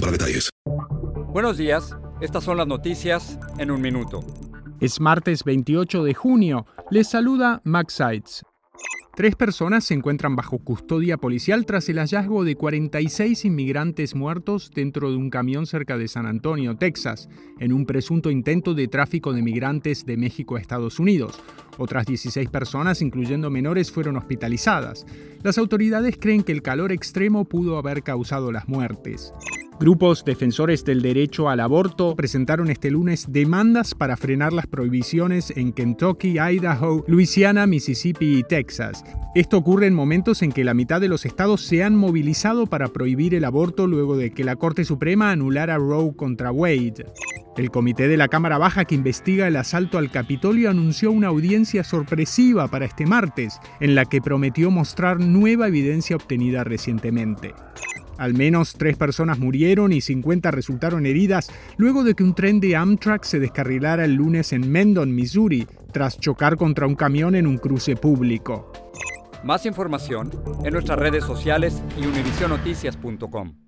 para detalles. Buenos días, estas son las noticias en un minuto. Es martes 28 de junio. Les saluda Max Sides. Tres personas se encuentran bajo custodia policial tras el hallazgo de 46 inmigrantes muertos dentro de un camión cerca de San Antonio, Texas, en un presunto intento de tráfico de migrantes de México a Estados Unidos. Otras 16 personas, incluyendo menores, fueron hospitalizadas. Las autoridades creen que el calor extremo pudo haber causado las muertes. Grupos defensores del derecho al aborto presentaron este lunes demandas para frenar las prohibiciones en Kentucky, Idaho, Louisiana, Mississippi y Texas. Esto ocurre en momentos en que la mitad de los estados se han movilizado para prohibir el aborto luego de que la Corte Suprema anulara Roe contra Wade. El comité de la Cámara Baja que investiga el asalto al Capitolio anunció una audiencia sorpresiva para este martes, en la que prometió mostrar nueva evidencia obtenida recientemente. Al menos tres personas murieron y 50 resultaron heridas luego de que un tren de Amtrak se descarrilara el lunes en Mendon, Missouri, tras chocar contra un camión en un cruce público. Más información en nuestras redes sociales y univisionoticias.com.